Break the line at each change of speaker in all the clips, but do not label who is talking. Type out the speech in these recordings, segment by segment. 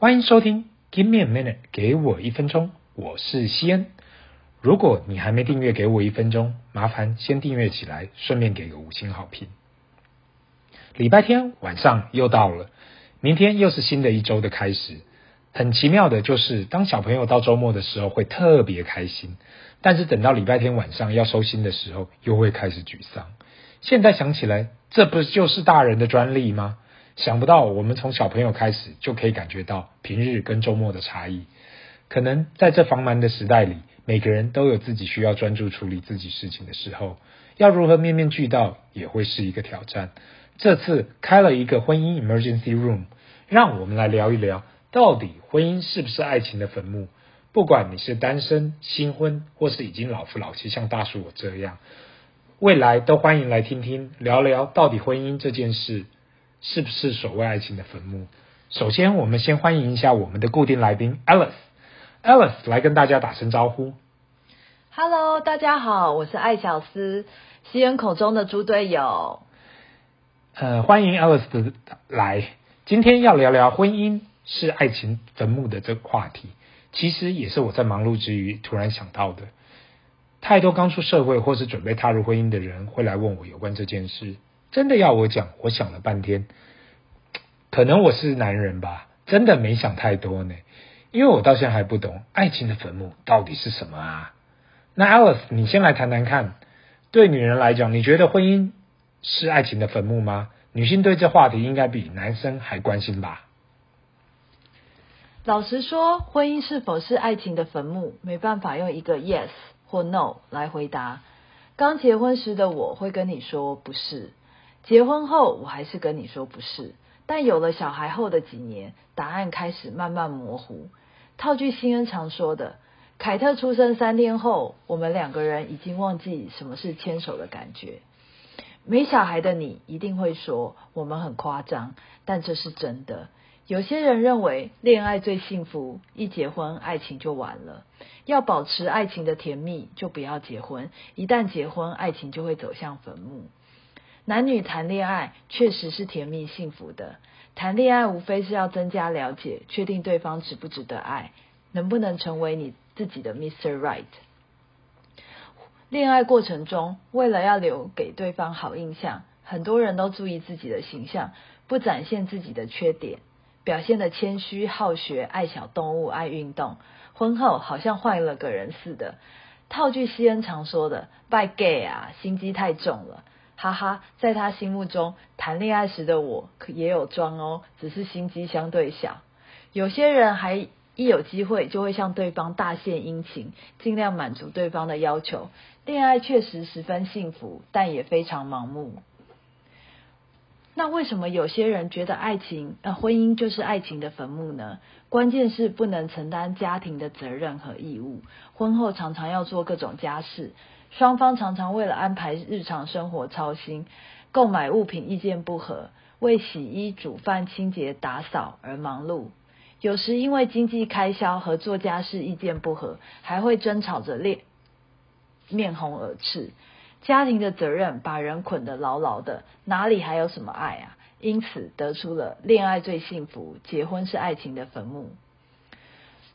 欢迎收听 Give me a minute，给我一分钟，我是西恩。如果你还没订阅，给我一分钟，麻烦先订阅起来，顺便给个五星好评。礼拜天晚上又到了，明天又是新的一周的开始。很奇妙的就是，当小朋友到周末的时候会特别开心，但是等到礼拜天晚上要收心的时候，又会开始沮丧。现在想起来，这不就是大人的专利吗？想不到，我们从小朋友开始就可以感觉到平日跟周末的差异。可能在这繁忙的时代里，每个人都有自己需要专注处理自己事情的时候，要如何面面俱到也会是一个挑战。这次开了一个婚姻 emergency room，让我们来聊一聊，到底婚姻是不是爱情的坟墓？不管你是单身、新婚，或是已经老夫老妻，像大叔我这样，未来都欢迎来听听聊聊，到底婚姻这件事。是不是所谓爱情的坟墓？首先，我们先欢迎一下我们的固定来宾 Alice。Alice 来跟大家打声招呼。
Hello，大家好，我是艾小斯，西恩口中的猪队友。
呃，欢迎 Alice 的来。今天要聊聊婚姻是爱情坟墓的这个话题，其实也是我在忙碌之余突然想到的。太多刚出社会或是准备踏入婚姻的人会来问我有关这件事。真的要我讲，我想了半天，可能我是男人吧，真的没想太多呢。因为我到现在还不懂爱情的坟墓到底是什么啊。那 Alice，你先来谈谈看，对女人来讲，你觉得婚姻是爱情的坟墓吗？女性对这话题应该比男生还关心吧？
老实说，婚姻是否是爱情的坟墓，没办法用一个 yes 或 no 来回答。刚结婚时的我会跟你说不是。结婚后，我还是跟你说不是，但有了小孩后的几年，答案开始慢慢模糊。套句新恩常说的，凯特出生三天后，我们两个人已经忘记什么是牵手的感觉。没小孩的你一定会说我们很夸张，但这是真的。有些人认为恋爱最幸福，一结婚爱情就完了。要保持爱情的甜蜜，就不要结婚。一旦结婚，爱情就会走向坟墓。男女谈恋爱确实是甜蜜幸福的，谈恋爱无非是要增加了解，确定对方值不值得爱，能不能成为你自己的 Mr. Right。恋爱过程中，为了要留给对方好印象，很多人都注意自己的形象，不展现自己的缺点，表现得谦虚、好学、爱小动物、爱运动。婚后好像换了个人似的。套句西恩常说的：“拜 gay 啊，心机太重了。”哈哈，在他心目中，谈恋爱时的我可也有装哦，只是心机相对小。有些人还一有机会就会向对方大献殷勤，尽量满足对方的要求。恋爱确实十分幸福，但也非常盲目。那为什么有些人觉得爱情，呃，婚姻就是爱情的坟墓呢？关键是不能承担家庭的责任和义务，婚后常常要做各种家事。双方常常为了安排日常生活操心，购买物品意见不合，为洗衣、煮饭、清洁、打扫而忙碌。有时因为经济开销和做家事意见不合，还会争吵着脸面红耳赤。家庭的责任把人捆得牢牢的，哪里还有什么爱啊？因此得出了恋爱最幸福，结婚是爱情的坟墓。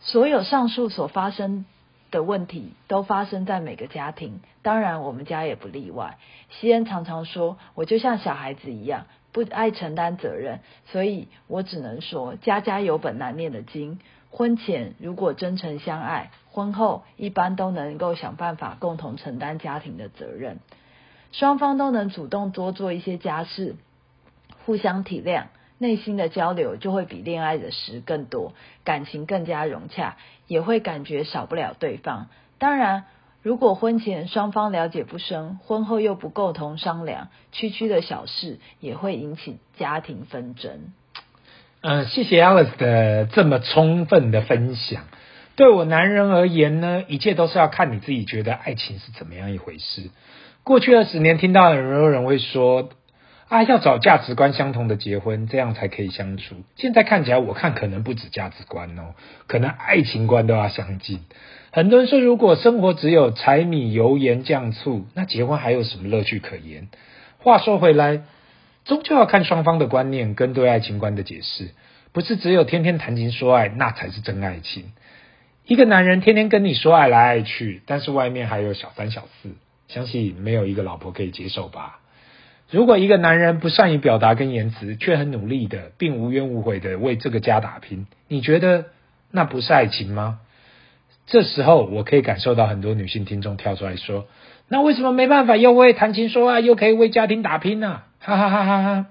所有上述所发生的问题都发生在每个家庭，当然我们家也不例外。西恩常常说，我就像小孩子一样，不爱承担责任，所以我只能说，家家有本难念的经。婚前如果真诚相爱，婚后一般都能够想办法共同承担家庭的责任，双方都能主动多做一些家事，互相体谅。内心的交流就会比恋爱的时更多，感情更加融洽，也会感觉少不了对方。当然，如果婚前双方了解不深，婚后又不共同商量，区区的小事也会引起家庭纷争。
嗯、谢谢 Alice 的这么充分的分享。对我男人而言呢，一切都是要看你自己觉得爱情是怎么样一回事。过去二十年，听到很多人会说。啊，要找价值观相同的结婚，这样才可以相处。现在看起来，我看可能不止价值观哦，可能爱情观都要相近。很多人说，如果生活只有柴米油盐酱醋，那结婚还有什么乐趣可言？话说回来，终究要看双方的观念跟对爱情观的解释。不是只有天天谈情说爱，那才是真爱情。一个男人天天跟你说爱来爱去，但是外面还有小三小四，相信没有一个老婆可以接受吧？如果一个男人不善于表达跟言辞，却很努力的，并无怨无悔的为这个家打拼，你觉得那不是爱情吗？这时候，我可以感受到很多女性听众跳出来说：“那为什么没办法又会谈情说爱，又可以为家庭打拼呢？”哈哈哈哈哈！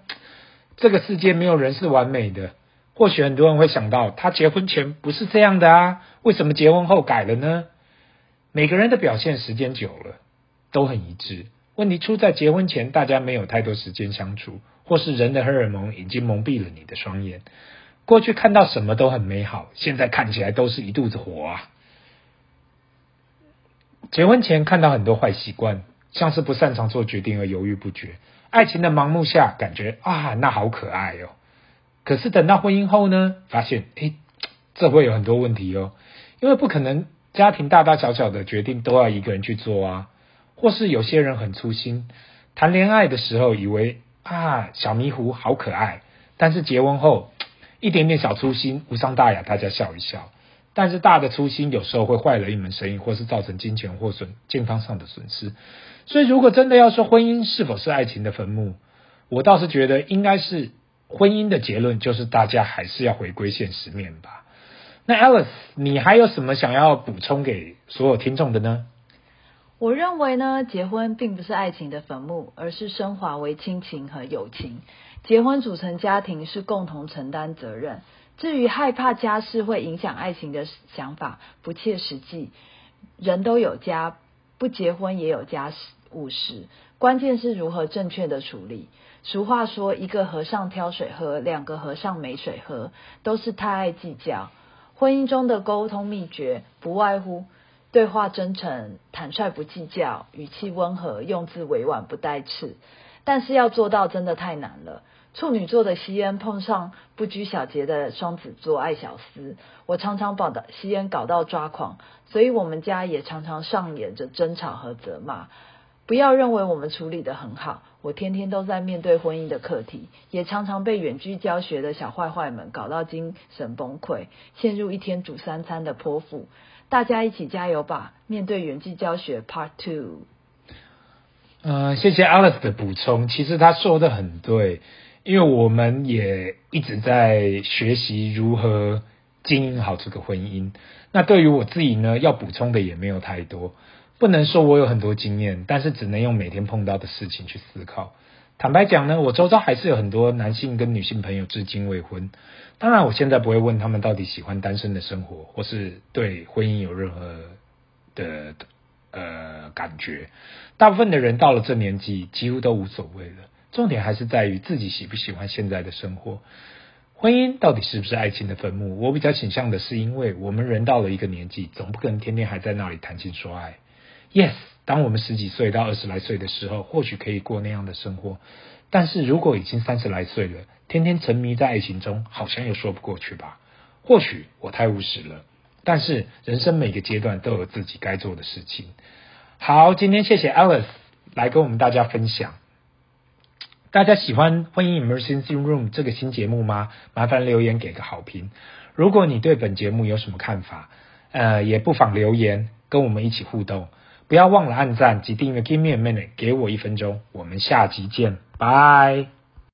这个世界没有人是完美的。或许很多人会想到，他结婚前不是这样的啊，为什么结婚后改了呢？每个人的表现时间久了都很一致。问题出在结婚前大家没有太多时间相处，或是人的荷尔蒙已经蒙蔽了你的双眼。过去看到什么都很美好，现在看起来都是一肚子火啊。结婚前看到很多坏习惯，像是不擅长做决定而犹豫不决；爱情的盲目下，感觉啊，那好可爱哦。可是等到婚姻后呢，发现诶，这会有很多问题哦，因为不可能家庭大大小小的决定都要一个人去做啊，或是有些人很粗心，谈恋爱的时候以为啊小迷糊好可爱，但是结婚后一点点小粗心无伤大雅，大家笑一笑。但是大的粗心有时候会坏了一门生意，或是造成金钱或损健康上的损失。所以，如果真的要说婚姻是否是爱情的坟墓，我倒是觉得应该是婚姻的结论就是大家还是要回归现实面吧。那 Alice，你还有什么想要补充给所有听众的呢？
我认为呢，结婚并不是爱情的坟墓，而是升华为亲情和友情。结婚组成家庭是共同承担责任。至于害怕家事会影响爱情的想法，不切实际。人都有家，不结婚也有家事务实，关键是如何正确的处理。俗话说，一个和尚挑水喝，两个和尚没水喝，都是太爱计较。婚姻中的沟通秘诀，不外乎对话真诚、坦率不计较，语气温和，用字委婉不带刺。但是要做到，真的太难了。处女座的西恩碰上不拘小节的双子座爱小厮，我常常把的西恩搞到抓狂，所以我们家也常常上演着争吵和责骂。不要认为我们处理得很好，我天天都在面对婚姻的课题，也常常被远距教学的小坏坏们搞到精神崩溃，陷入一天煮三餐的泼妇。大家一起加油吧！面对远距教学 Part Two。
嗯、呃，谢谢 Alice 的补充，其实他说的很对。因为我们也一直在学习如何经营好这个婚姻。那对于我自己呢，要补充的也没有太多，不能说我有很多经验，但是只能用每天碰到的事情去思考。坦白讲呢，我周遭还是有很多男性跟女性朋友至今未婚。当然，我现在不会问他们到底喜欢单身的生活，或是对婚姻有任何的呃感觉。大部分的人到了这年纪，几乎都无所谓了。重点还是在于自己喜不喜欢现在的生活。婚姻到底是不是爱情的坟墓？我比较倾向的是，因为我们人到了一个年纪，总不可能天天还在那里谈情说爱。Yes，当我们十几岁到二十来岁的时候，或许可以过那样的生活。但是如果已经三十来岁了，天天沉迷在爱情中，好像又说不过去吧？或许我太务实了。但是人生每个阶段都有自己该做的事情。好，今天谢谢 Alice 来跟我们大家分享。大家喜欢《婚姻 Emergency Room》这个新节目吗？麻烦留言给个好评。如果你对本节目有什么看法，呃，也不妨留言跟我们一起互动。不要忘了按赞及订阅。Give me a minute，给我一分钟。我们下集见，拜。